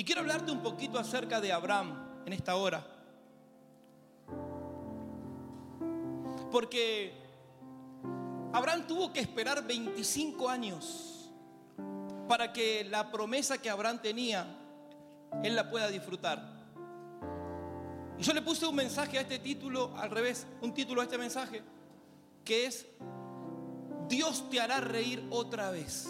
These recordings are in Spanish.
Y quiero hablarte un poquito acerca de Abraham en esta hora. Porque Abraham tuvo que esperar 25 años para que la promesa que Abraham tenía, él la pueda disfrutar. Y yo le puse un mensaje a este título, al revés, un título a este mensaje, que es, Dios te hará reír otra vez.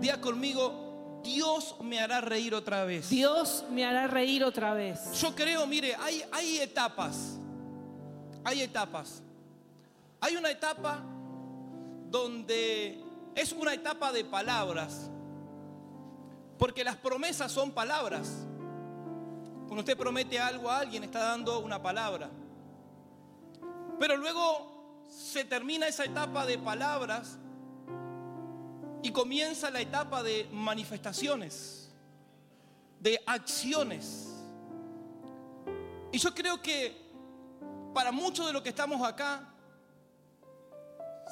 Día conmigo, Dios me hará reír otra vez. Dios me hará reír otra vez. Yo creo, mire, hay, hay etapas. Hay etapas. Hay una etapa donde es una etapa de palabras. Porque las promesas son palabras. Cuando usted promete algo a alguien, está dando una palabra. Pero luego se termina esa etapa de palabras y comienza la etapa de manifestaciones, de acciones. Y yo creo que para muchos de los que estamos acá,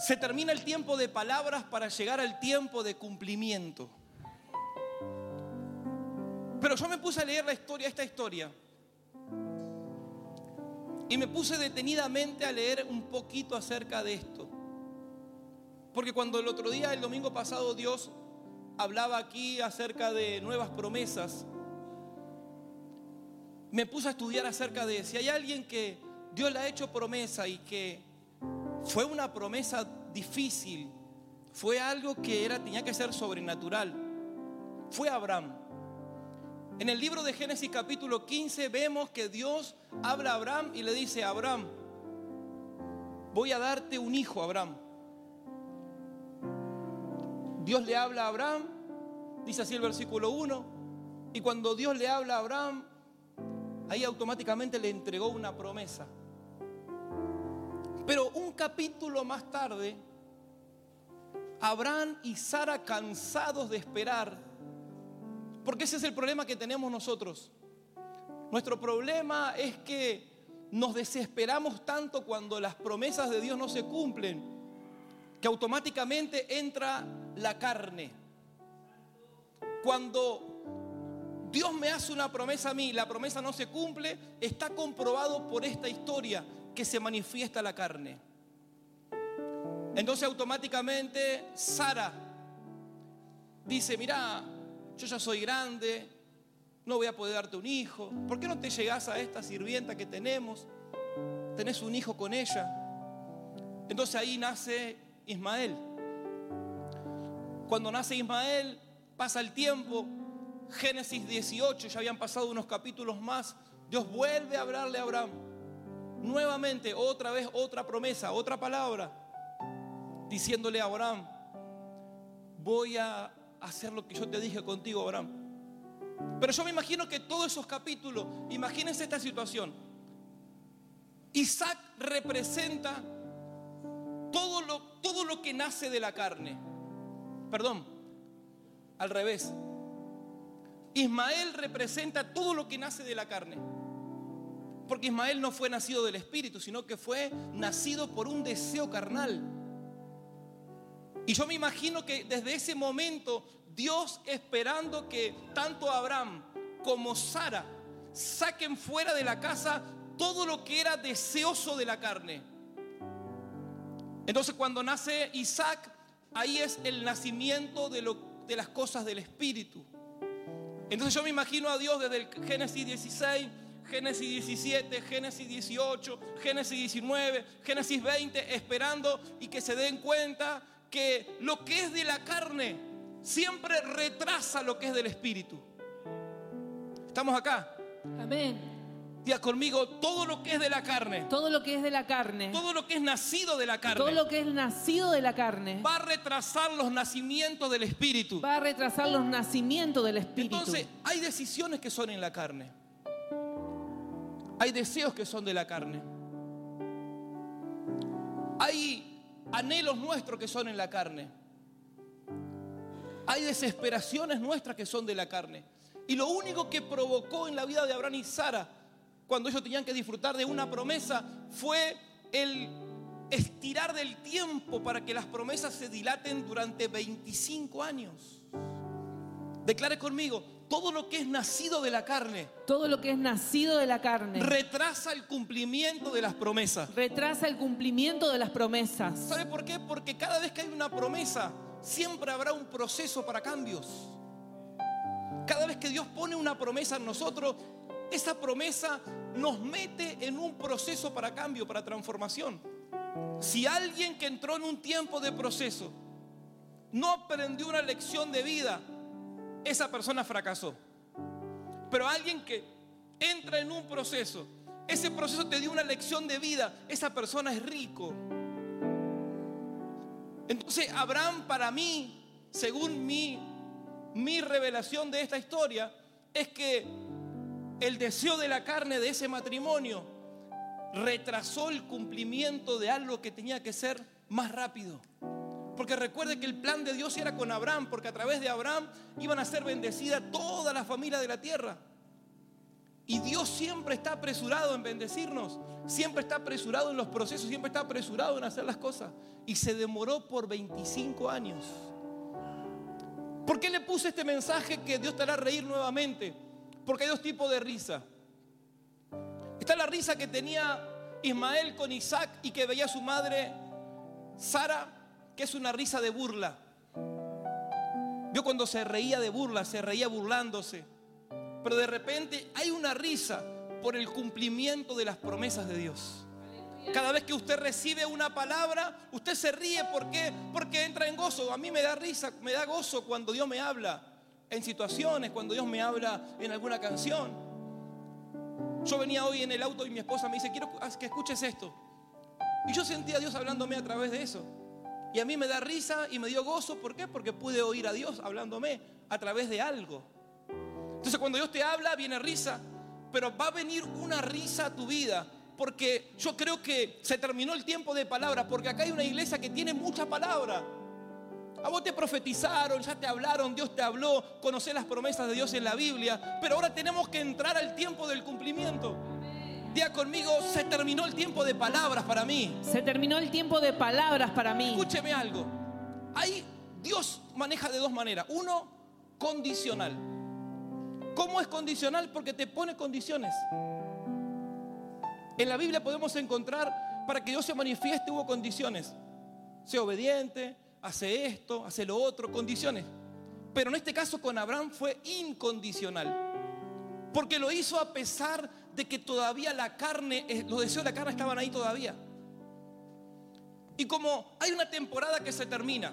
se termina el tiempo de palabras para llegar al tiempo de cumplimiento. Pero yo me puse a leer la historia, esta historia. Y me puse detenidamente a leer un poquito acerca de esto. Porque cuando el otro día, el domingo pasado, Dios hablaba aquí acerca de nuevas promesas, me puse a estudiar acerca de si hay alguien que Dios le ha hecho promesa y que fue una promesa difícil, fue algo que era, tenía que ser sobrenatural, fue Abraham. En el libro de Génesis capítulo 15 vemos que Dios habla a Abraham y le dice, Abraham, voy a darte un hijo, Abraham. Dios le habla a Abraham, dice así el versículo 1, y cuando Dios le habla a Abraham, ahí automáticamente le entregó una promesa. Pero un capítulo más tarde, Abraham y Sara cansados de esperar, porque ese es el problema que tenemos nosotros. Nuestro problema es que nos desesperamos tanto cuando las promesas de Dios no se cumplen, que automáticamente entra la carne. Cuando Dios me hace una promesa a mí, la promesa no se cumple, está comprobado por esta historia que se manifiesta la carne. Entonces automáticamente Sara dice, mira, yo ya soy grande, no voy a poder darte un hijo. ¿Por qué no te llegas a esta sirvienta que tenemos? Tenés un hijo con ella. Entonces ahí nace Ismael. Cuando nace Ismael, pasa el tiempo, Génesis 18, ya habían pasado unos capítulos más, Dios vuelve a hablarle a Abraham. Nuevamente, otra vez, otra promesa, otra palabra, diciéndole a Abraham, voy a hacer lo que yo te dije contigo, Abraham. Pero yo me imagino que todos esos capítulos, imagínense esta situación. Isaac representa todo lo, todo lo que nace de la carne. Perdón, al revés. Ismael representa todo lo que nace de la carne. Porque Ismael no fue nacido del Espíritu, sino que fue nacido por un deseo carnal. Y yo me imagino que desde ese momento Dios esperando que tanto Abraham como Sara saquen fuera de la casa todo lo que era deseoso de la carne. Entonces cuando nace Isaac, ahí es el nacimiento de, lo, de las cosas del Espíritu. Entonces yo me imagino a Dios desde el Génesis 16, Génesis 17, Génesis 18, Génesis 19, Génesis 20, esperando y que se den cuenta que lo que es de la carne siempre retrasa lo que es del espíritu. ¿Estamos acá? Amén. Diga conmigo, todo lo que es de la carne. Todo lo que es de la carne. Todo lo que es nacido de la carne. Todo lo que es nacido de la carne. Va a retrasar los nacimientos del espíritu. Va a retrasar los nacimientos del espíritu. Entonces, hay decisiones que son en la carne. Hay deseos que son de la carne. Hay anhelos nuestros que son en la carne. Hay desesperaciones nuestras que son de la carne. Y lo único que provocó en la vida de Abraham y Sara, cuando ellos tenían que disfrutar de una promesa, fue el estirar del tiempo para que las promesas se dilaten durante 25 años. Declare conmigo, todo lo que es nacido de la carne Todo lo que es nacido de la carne retrasa el cumplimiento de las promesas. retrasa el cumplimiento de las promesas. ¿Sabe por qué? Porque cada vez que hay una promesa, siempre habrá un proceso para cambios. Cada vez que Dios pone una promesa en nosotros, esa promesa nos mete en un proceso para cambio, para transformación. Si alguien que entró en un tiempo de proceso no aprendió una lección de vida, esa persona fracasó. Pero alguien que entra en un proceso, ese proceso te dio una lección de vida, esa persona es rico. Entonces Abraham para mí, según mi, mi revelación de esta historia, es que el deseo de la carne de ese matrimonio retrasó el cumplimiento de algo que tenía que ser más rápido. Porque recuerde que el plan de Dios era con Abraham, porque a través de Abraham iban a ser bendecidas toda la familia de la tierra. Y Dios siempre está apresurado en bendecirnos, siempre está apresurado en los procesos, siempre está apresurado en hacer las cosas. Y se demoró por 25 años. ¿Por qué le puse este mensaje que Dios te hará reír nuevamente? Porque hay dos tipos de risa. Está la risa que tenía Ismael con Isaac y que veía a su madre Sara, que es una risa de burla. Vio cuando se reía de burla, se reía burlándose. Pero de repente hay una risa por el cumplimiento de las promesas de Dios. Cada vez que usted recibe una palabra, usted se ríe. ¿Por qué? Porque entra en gozo. A mí me da risa, me da gozo cuando Dios me habla en situaciones, cuando Dios me habla en alguna canción. Yo venía hoy en el auto y mi esposa me dice, quiero que escuches esto. Y yo sentía a Dios hablándome a través de eso. Y a mí me da risa y me dio gozo. ¿Por qué? Porque pude oír a Dios hablándome a través de algo. Entonces cuando Dios te habla, viene risa. Pero va a venir una risa a tu vida. Porque yo creo que se terminó el tiempo de palabra. Porque acá hay una iglesia que tiene mucha palabra. A vos te profetizaron, ya te hablaron, Dios te habló, conocer las promesas de Dios en la Biblia. Pero ahora tenemos que entrar al tiempo del cumplimiento. Día conmigo, se terminó el tiempo de palabras para mí. Se terminó el tiempo de palabras para mí. Escúcheme algo. Ahí Dios maneja de dos maneras. Uno, condicional. ¿Cómo es condicional? Porque te pone condiciones. En la Biblia podemos encontrar, para que Dios se manifieste hubo condiciones. Sea obediente, hace esto, hace lo otro, condiciones. Pero en este caso con Abraham fue incondicional. Porque lo hizo a pesar de que todavía la carne, los deseos de la carne estaban ahí todavía. Y como hay una temporada que se termina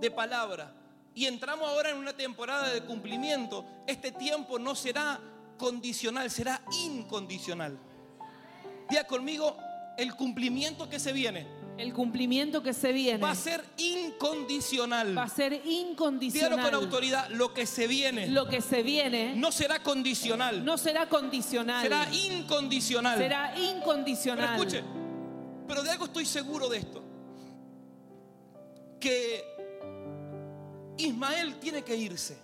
de palabra y entramos ahora en una temporada de cumplimiento, este tiempo no será condicional, será incondicional. Diga conmigo, el cumplimiento que se viene El cumplimiento que se viene va a ser incondicional. va a ser Dígalo con incondicional. autoridad, lo que se viene Lo que se viene no será condicional, no será condicional. será incondicional. Será Pero incondicional. escuche, pero de algo estoy seguro de esto. Que Ismael tiene que irse.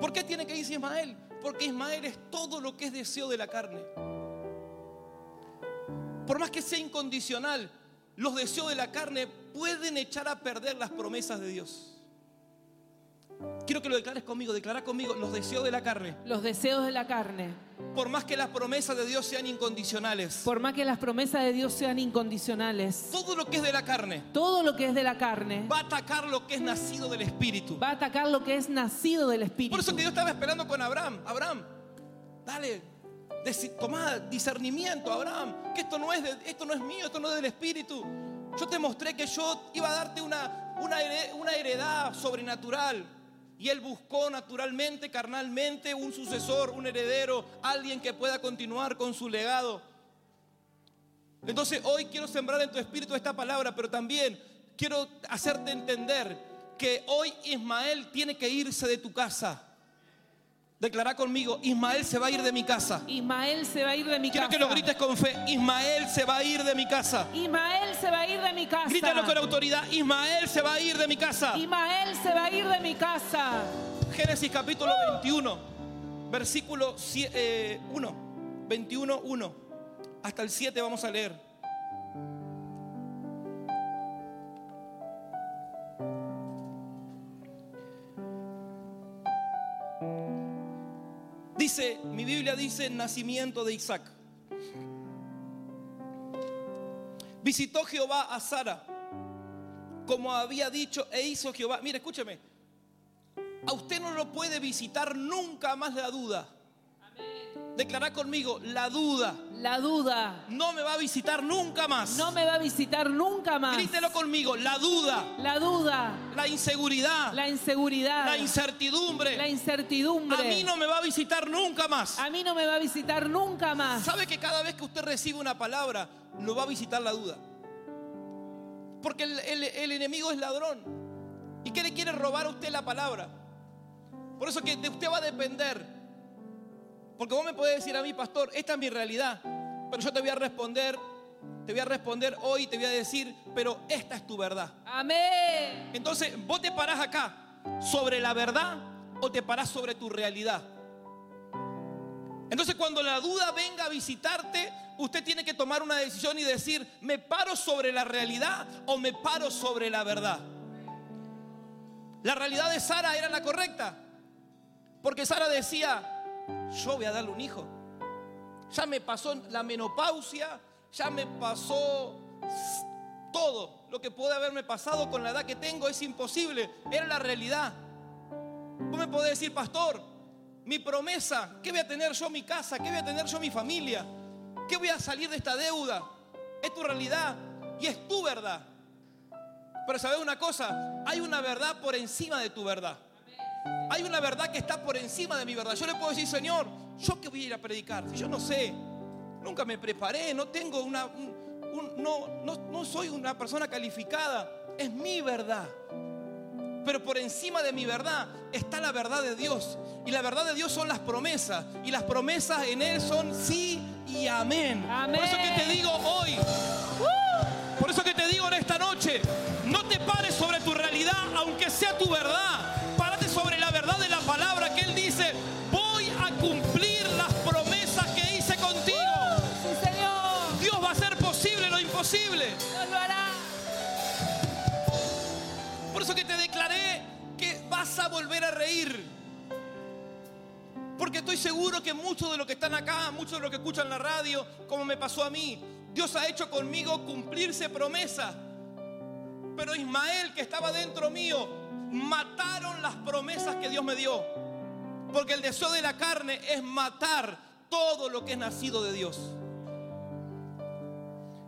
¿Por qué tiene que irse Ismael? Porque Ismael es todo lo que es deseo de la carne. Por más que sea incondicional, los deseos de la carne pueden echar a perder las promesas de Dios. Quiero que lo declares conmigo, declara conmigo los deseos de la carne. Los deseos de la carne. Por más que las promesas de Dios sean incondicionales, Por más que las promesas de Dios sean incondicionales, todo lo que es de la carne todo lo que es de la carne va a atacar lo que es nacido del Espíritu. va a atacar lo que es nacido del Espíritu. Por eso que Dios estaba esperando con Abraham. Abraham, dale, tomá discernimiento, Abraham, que esto no es esto no es mío, esto no es del Espíritu. Yo te mostré que yo iba a darte una, una, una heredad sobrenatural. Y él buscó naturalmente, carnalmente, un sucesor, un heredero, alguien que pueda continuar con su legado. Entonces hoy quiero sembrar en tu espíritu esta palabra, pero también quiero hacerte entender que hoy Ismael tiene que irse de tu casa. Declara conmigo, Ismael se va a ir de mi casa. Ismael se va a ir de mi Quiero casa. que lo grites con fe, Ismael se va a ir de mi casa. Ismael se va a ir de mi casa. Grítalo con autoridad, Ismael se va a ir de mi casa. Ismael se va a ir de mi casa. Génesis capítulo 21, versículo 1, 21, 1. Hasta el 7 vamos a leer. Mi Biblia dice nacimiento de Isaac. Visitó Jehová a Sara, como había dicho, e hizo Jehová. Mire, escúcheme. A usted no lo puede visitar nunca más la duda. Declará conmigo, la duda La duda no me va a visitar nunca más. no me va a visitar nunca más. Grítelo conmigo, la duda, La duda, la inseguridad, la inseguridad, la incertidumbre. la incertidumbre. A mí no me va a visitar nunca más. A mí no me va a visitar nunca más. ¿Sabe que cada vez que usted recibe una palabra, lo va a visitar la duda? Porque el, el- el enemigo es ladrón. ¿Y qué le quiere robar a usted la palabra? Por eso que de usted va a depender. Porque vos me podés decir a mí, pastor, esta es mi realidad. Pero yo te voy a responder, te voy a responder hoy, te voy a decir, pero esta es tu verdad. Amén. Entonces, vos te parás acá sobre la verdad o te parás sobre tu realidad. Entonces, cuando la duda venga a visitarte, usted tiene que tomar una decisión y decir, ¿me paro sobre la realidad o me paro sobre la verdad? La realidad de Sara era la correcta. Porque Sara decía, yo voy a darle un hijo. Ya me pasó la menopausia, ya me pasó todo lo que puede haberme pasado con la edad que tengo es imposible. Era la realidad. Vos me podés decir, pastor, mi promesa, ¿qué voy a tener yo mi casa? ¿Qué voy a tener yo mi familia? ¿Qué voy a salir de esta deuda? Es tu realidad y es tu verdad. Pero sabes una cosa, hay una verdad por encima de tu verdad. Hay una verdad que está por encima de mi verdad. Yo le puedo decir, Señor, ¿yo qué voy a ir a predicar? Si yo no sé, nunca me preparé, no tengo una, un- un- no, no, no soy una persona calificada. Es mi verdad. Pero por encima de mi verdad está la verdad de Dios. Y la verdad de Dios son las promesas. Y las promesas en Él son sí y amén. Amén. Por eso que te digo hoy, volver a reír. Porque estoy seguro que muchos de los que están acá, muchos de los que escuchan la radio, como me pasó a mí, Dios ha hecho conmigo cumplirse promesas. Pero Ismael, que estaba dentro mío, mataron las promesas que Dios me dio. Porque el deseo de la carne es matar todo lo que es nacido de Dios.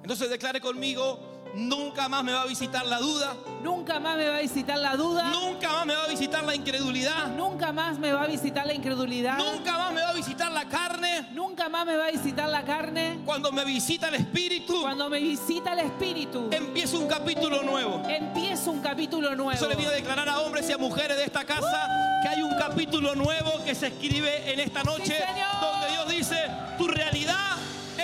Entonces declare conmigo, nunca más me va a visitar la duda, Nunca más me va a visitar la duda. nunca más me va a visitar la incredulidad, Nunca más me va a visitar la incredulidad. nunca más me va a visitar la carne. Nunca más me va a visitar la carne. Cuando me visita el Espíritu, Cuando me visita el Espíritu, empieza un capítulo nuevo. empieza un capítulo nuevo. Eso le a declarar a hombres y a mujeres de esta casa que hay un capítulo nuevo que se escribe en esta noche Sí, donde Dios dice, tu realidad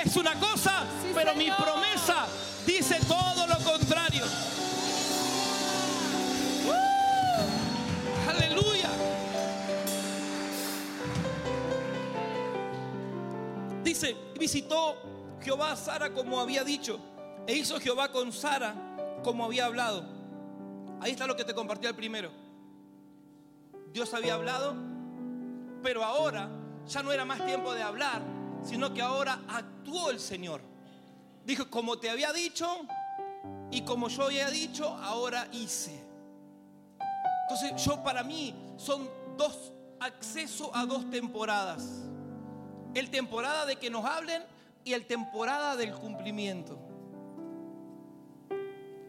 es una cosa, Sí, pero mi promesa dice todo lo contrario. Aleluya. Dice, visitó Jehová a Sara como había dicho, e hizo Jehová con Sara como había hablado. Ahí está lo que te compartí al primero. Dios había hablado, pero ahora ya no era más tiempo de hablar, sino que ahora actuó el Señor. Dijo, como te había dicho y como yo había dicho, ahora hice. Entonces yo para mí son dos acceso a dos temporadas. El temporada de que nos hablen y el temporada del cumplimiento.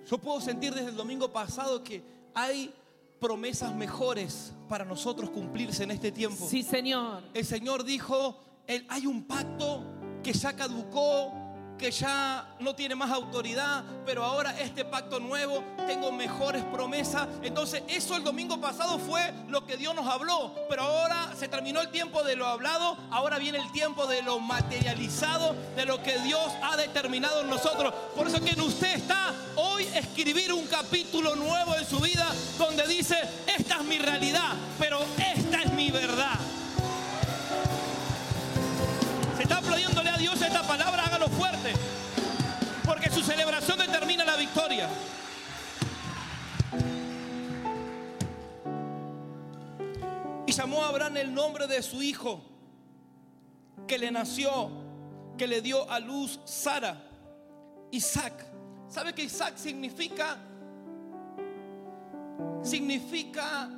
Yo puedo sentir desde el domingo pasado que hay promesas mejores para nosotros cumplirse en este tiempo. Sí, Señor. El Señor dijo, "El- hay un pacto que ya caducó, que ya no tiene más autoridad, pero ahora este pacto nuevo, tengo mejores promesas. Entonces eso el domingo pasado fue lo que Dios nos habló, pero ahora se terminó el tiempo de lo hablado, ahora viene el tiempo de lo materializado, de lo que Dios ha determinado en nosotros. Por eso que en usted está hoy escribir un capítulo nuevo en su vida donde dice, esta es mi realidad, pero esta es mi verdad. Se está aplaudiéndole a Dios esta palabra, hágalo fuerte. Su celebración determina la victoria. Y llamó a Abraham el nombre de su hijo que le nació, que le dio a luz Sara, Isaac. ¿Sabe que Isaac significa? Significa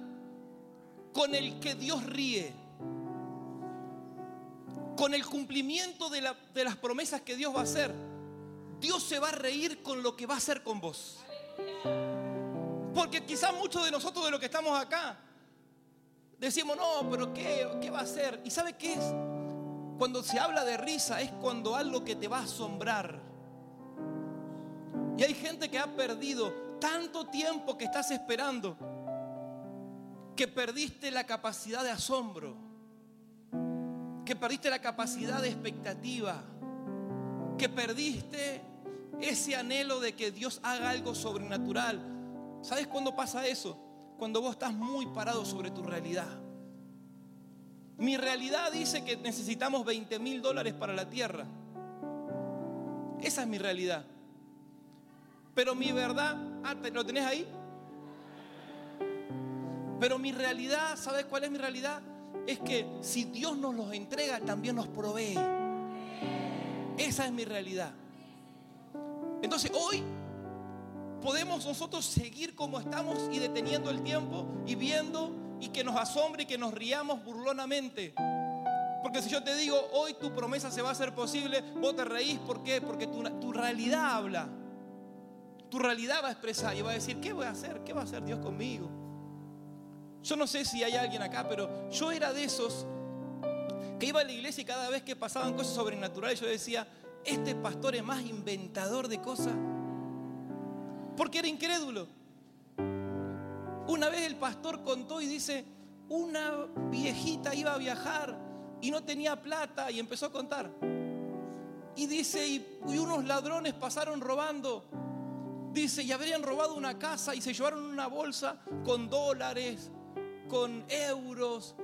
con el que Dios ríe. Con el cumplimiento de las promesas que Dios va a hacer. Dios se va a reír con lo que va a hacer con vos. Porque quizás muchos de nosotros de los que estamos acá decimos, no, pero ¿qué, qué va a hacer? ¿Y sabe qué es? Cuando se habla de risa es cuando algo que te va a asombrar. Y hay gente que ha perdido tanto tiempo que estás esperando que perdiste la capacidad de asombro, que perdiste la capacidad de expectativa, que perdiste ese anhelo de que Dios haga algo sobrenatural. ¿Sabes cuándo pasa eso? Cuando vos estás muy parado sobre tu realidad. Mi realidad dice que necesitamos 20 mil dólares para la tierra. Esa es mi realidad. Pero mi verdad, ah, ¿te- ¿lo tenés ahí? Pero mi realidad, ¿sabes cuál es mi realidad? Es que si Dios nos los entrega, también nos provee. Esa es mi realidad. Entonces hoy podemos nosotros seguir como estamos y deteniendo el tiempo y viendo y que nos asombre y que nos riamos burlonamente. Porque si yo te digo, hoy tu promesa se va a hacer posible, vos te reís, ¿por qué? Porque tu, tu realidad habla. Tu realidad va a expresar y va a decir, ¿qué voy a hacer? ¿Qué va a hacer Dios conmigo? Yo no sé si hay alguien acá, pero yo era de esos que iba a la iglesia y cada vez que pasaban cosas sobrenaturales yo decía, este pastor es más inventador de cosas. Porque era incrédulo. Una vez el pastor contó y dice, una viejita iba a viajar y no tenía plata y empezó a contar. Y dice, y, y unos ladrones pasaron robando. Dice, y habrían robado una casa y se llevaron una bolsa con dólares, con euros.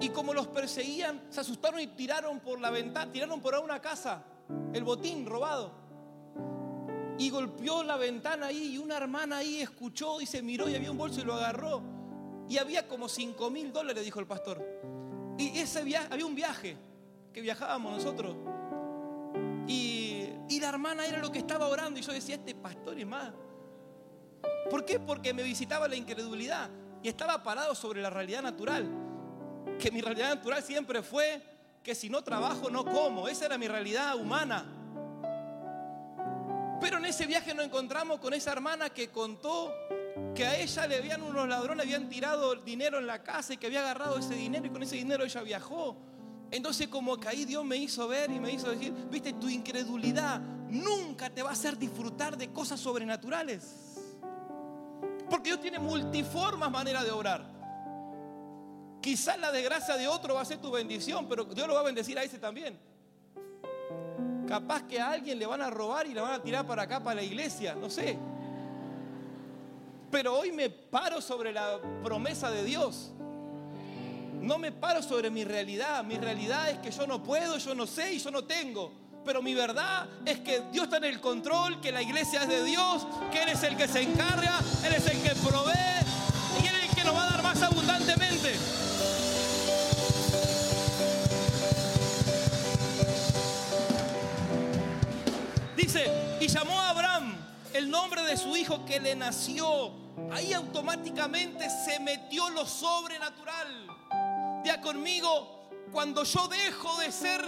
Y como los perseguían, se asustaron y tiraron por la ventana, tiraron por una casa el botín robado. Y golpeó la ventana ahí y una hermana ahí escuchó y se miró y había un bolso y lo agarró. Y había como 5 mil dólares, dijo el pastor. Y ese viaje, había un viaje que viajábamos nosotros. Y, y la hermana era lo que estaba orando. Y yo decía, este pastor es más. ¿Por qué? Porque me visitaba la incredulidad. Y estaba parado sobre la realidad natural. Que mi realidad natural siempre fue que si no trabajo no como. Esa era mi realidad humana. Pero en ese viaje nos encontramos con esa hermana que contó que a ella le habían unos ladrones, habían tirado dinero en la casa y que había agarrado ese dinero y con ese dinero ella viajó. Entonces como que ahí Dios me hizo ver y me hizo decir, viste, tu incredulidad nunca te va a hacer disfrutar de cosas sobrenaturales. Porque Dios tiene multiformas maneras de obrar. Quizás la desgracia de otro va a ser tu bendición, pero Dios lo va a bendecir a ese también. Capaz que a alguien le van a robar y le van a tirar para acá, para la iglesia, no sé. Pero hoy me paro sobre la promesa de Dios. No me paro sobre mi realidad. Mi realidad es que yo no puedo, yo no sé y yo no tengo. Pero mi verdad es que Dios está en el control, que la iglesia es de Dios, que Él es el que se encarga, Él es el que provee abundantemente. Dice, y llamó a Abraham el nombre de su hijo que le nació. Ahí automáticamente se metió lo sobrenatural. Ya conmigo, cuando yo dejo de ser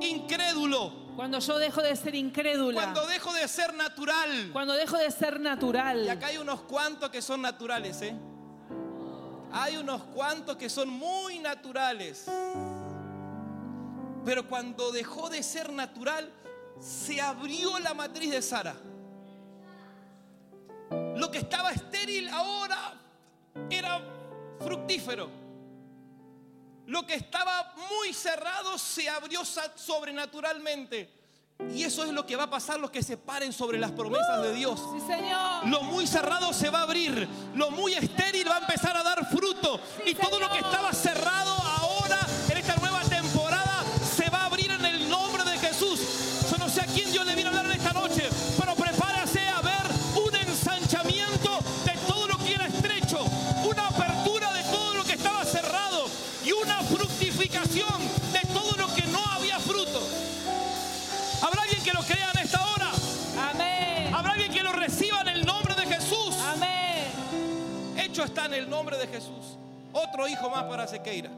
incrédulo, Cuando yo dejo de ser incrédula. cuando dejo de ser natural. Cuando dejo de ser natural. Y acá hay unos cuantos que son naturales, ¿eh? Hay unos cuantos que son muy naturales. Pero cuando dejó de ser natural, se abrió la matriz de Sara. Lo que estaba estéril ahora era fructífero. Lo que estaba muy cerrado se abrió sobrenaturalmente. Y eso es lo que va a pasar los que se paren sobre las promesas de Dios. Sí, Señor. Lo muy cerrado se va a abrir. Lo muy estéril va a empezar a dar fruto. Sí, y todo lo que estaba cerrado en el nombre de Jesús. Otro hijo más para Sequeira.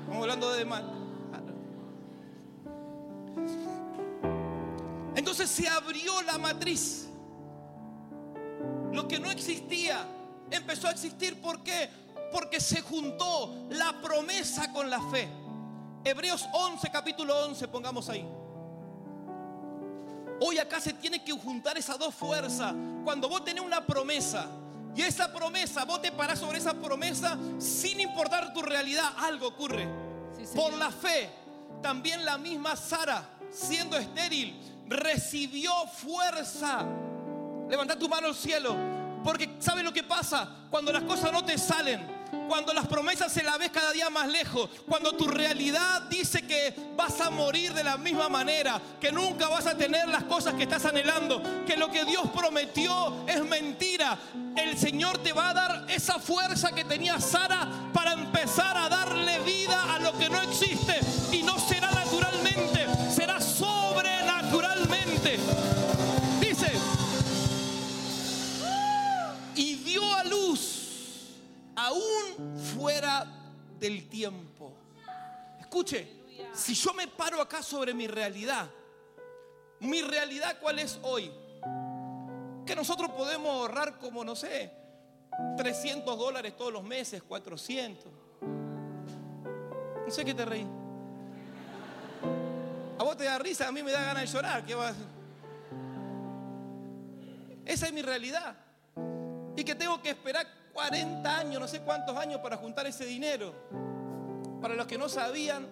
Estamos hablando de mal. Entonces se abrió la matriz. Lo que no existía empezó a existir. ¿Por qué? Porque se juntó la promesa con la fe. Hebreos 11, capítulo 11, pongamos ahí. Hoy acá se tiene que juntar esas dos fuerzas. Cuando vos tenés una promesa y esa promesa, vos te parás sobre esa promesa sin importar tu realidad, algo ocurre. Sí. Por la fe, también la misma Sara, siendo estéril, recibió fuerza. Levanta tu mano al cielo. Porque ¿sabes lo que pasa? Cuando las cosas no te salen, cuando las promesas se la ves cada día más lejos, cuando tu realidad dice que vas a morir de la misma manera, que nunca vas a tener las cosas que estás anhelando, que lo que Dios prometió es mentira, el Señor te va a dar esa fuerza que tenía Sara para empezar fuera del tiempo. Escuche, si yo me paro acá sobre mi realidad, mi realidad cuál es hoy? Que nosotros podemos ahorrar como, no sé, 300 dólares todos los meses, 400. No sé qué te reí. A vos te da risa, a mí me da ganas de llorar. ¿Qué vas? Esa es mi realidad. Y que tengo que esperar 40 años, no sé cuántos años para juntar ese dinero. Para los que no sabían,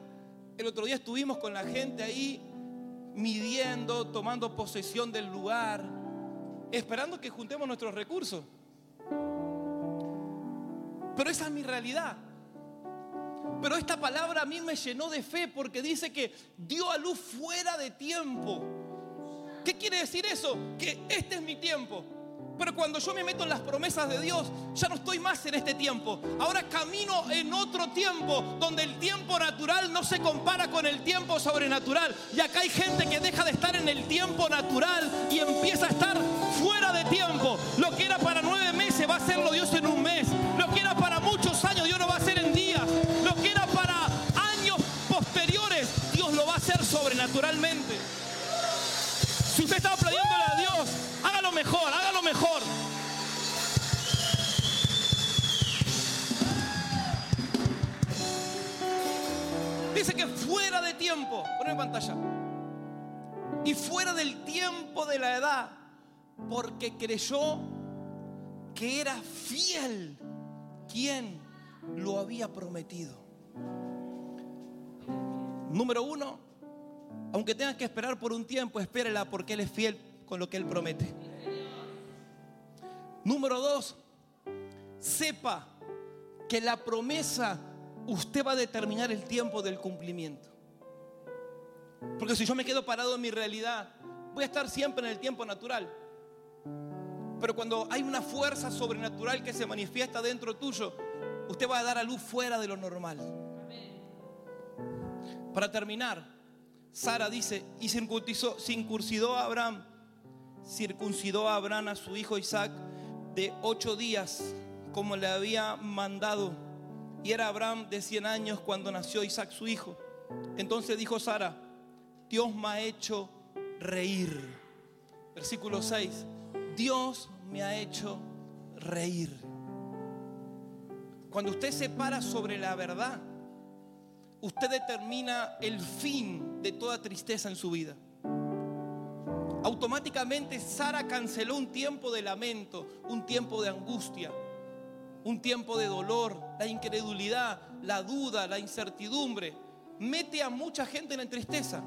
el otro día estuvimos con la gente ahí midiendo, tomando posesión del lugar, esperando que juntemos nuestros recursos. Pero esa es mi realidad. Pero esta palabra a mí me llenó de fe porque dice que dio a luz fuera de tiempo. ¿Qué quiere decir eso? Que este es mi tiempo. Pero cuando yo me meto en las promesas de Dios, ya no estoy más en este tiempo. Ahora camino en otro tiempo, donde el tiempo natural no se compara con el tiempo sobrenatural. Y acá hay gente que deja de estar en el tiempo natural y empieza a estar fuera de tiempo. Lo que fuera de tiempo, ponme pantalla. Y fuera del tiempo de la edad, porque creyó que era fiel quien lo había prometido. Número uno, aunque tengas que esperar por un tiempo, espérela porque Él es fiel con lo que Él promete. Número dos, sepa que la promesa usted va a determinar el tiempo del cumplimiento. Porque si yo me quedo parado en mi realidad, voy a estar siempre en el tiempo natural. Pero cuando hay una fuerza sobrenatural que se manifiesta dentro tuyo, usted va a dar a luz fuera de lo normal. Para terminar, Sara dice, y circuncidó, circuncidó a Abraham, circuncidó a Abraham a su hijo Isaac de ocho días, como le había mandado. Y era Abraham de 100 años cuando nació Isaac su hijo. Entonces dijo Sara, Dios me ha hecho reír. Versículo 6, Dios me ha hecho reír. Cuando usted se para sobre la verdad, usted determina el fin de toda tristeza en su vida. Automáticamente Sara canceló un tiempo de lamento, un tiempo de angustia, un tiempo de dolor, la incredulidad, la duda, la incertidumbre. Mete a mucha gente en la tristeza.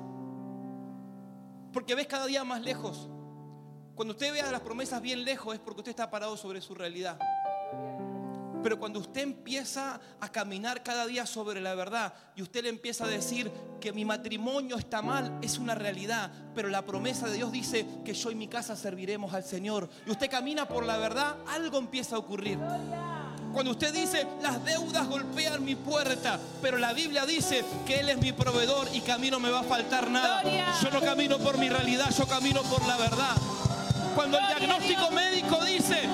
Porque ves cada día más lejos. Cuando usted vea las promesas bien lejos es porque usted está parado sobre su realidad. Pero cuando usted empieza a caminar cada día sobre la verdad y usted le empieza a decir que mi matrimonio está mal, es una realidad. Pero la promesa de Dios dice que yo y mi casa serviremos al Señor. Y usted camina por la verdad, algo empieza a ocurrir. Cuando usted dice, las deudas golpean mi puerta, pero la Biblia dice que Él es mi proveedor y que a mí no me va a faltar nada. Gloria. Yo no camino por mi realidad, yo camino por la verdad. Cuando el Gloria diagnóstico médico dice,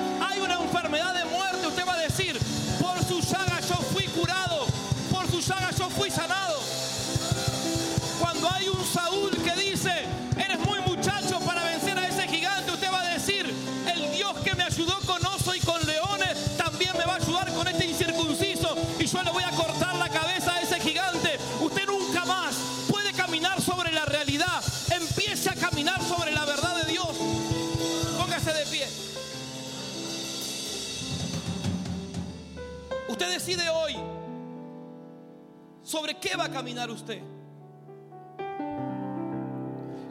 sobre qué va a caminar usted.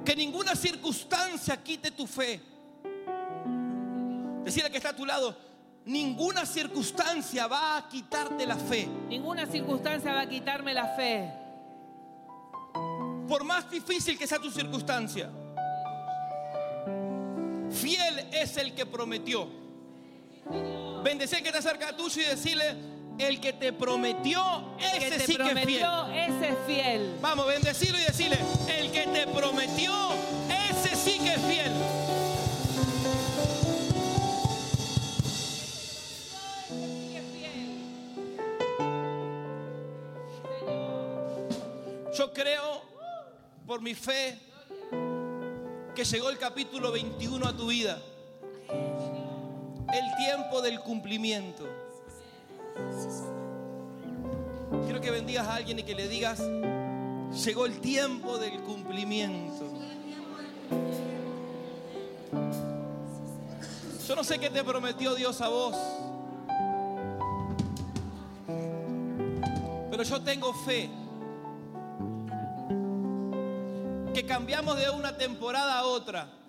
Que ninguna circunstancia quite tu fe. Decirle que está a tu lado, ninguna circunstancia va a quitarte la fe. Ninguna circunstancia va a quitarme la fe. Por más difícil que sea tu circunstancia, fiel es el que prometió. Bendecir que está cerca tuyo y decirle, el que te prometió, ese que te sí que es fiel. prometió, ese es fiel. Vamos, bendecirlo y decirle, el que te prometió, ese sí que es fiel. Yo creo, por mi fe, que llegó el capítulo 21 a tu vida. El tiempo del cumplimiento. Quiero que bendigas a alguien y que le digas, llegó el tiempo del cumplimiento. Yo no sé qué te prometió Dios a vos, pero yo tengo fe que cambiamos de una temporada a otra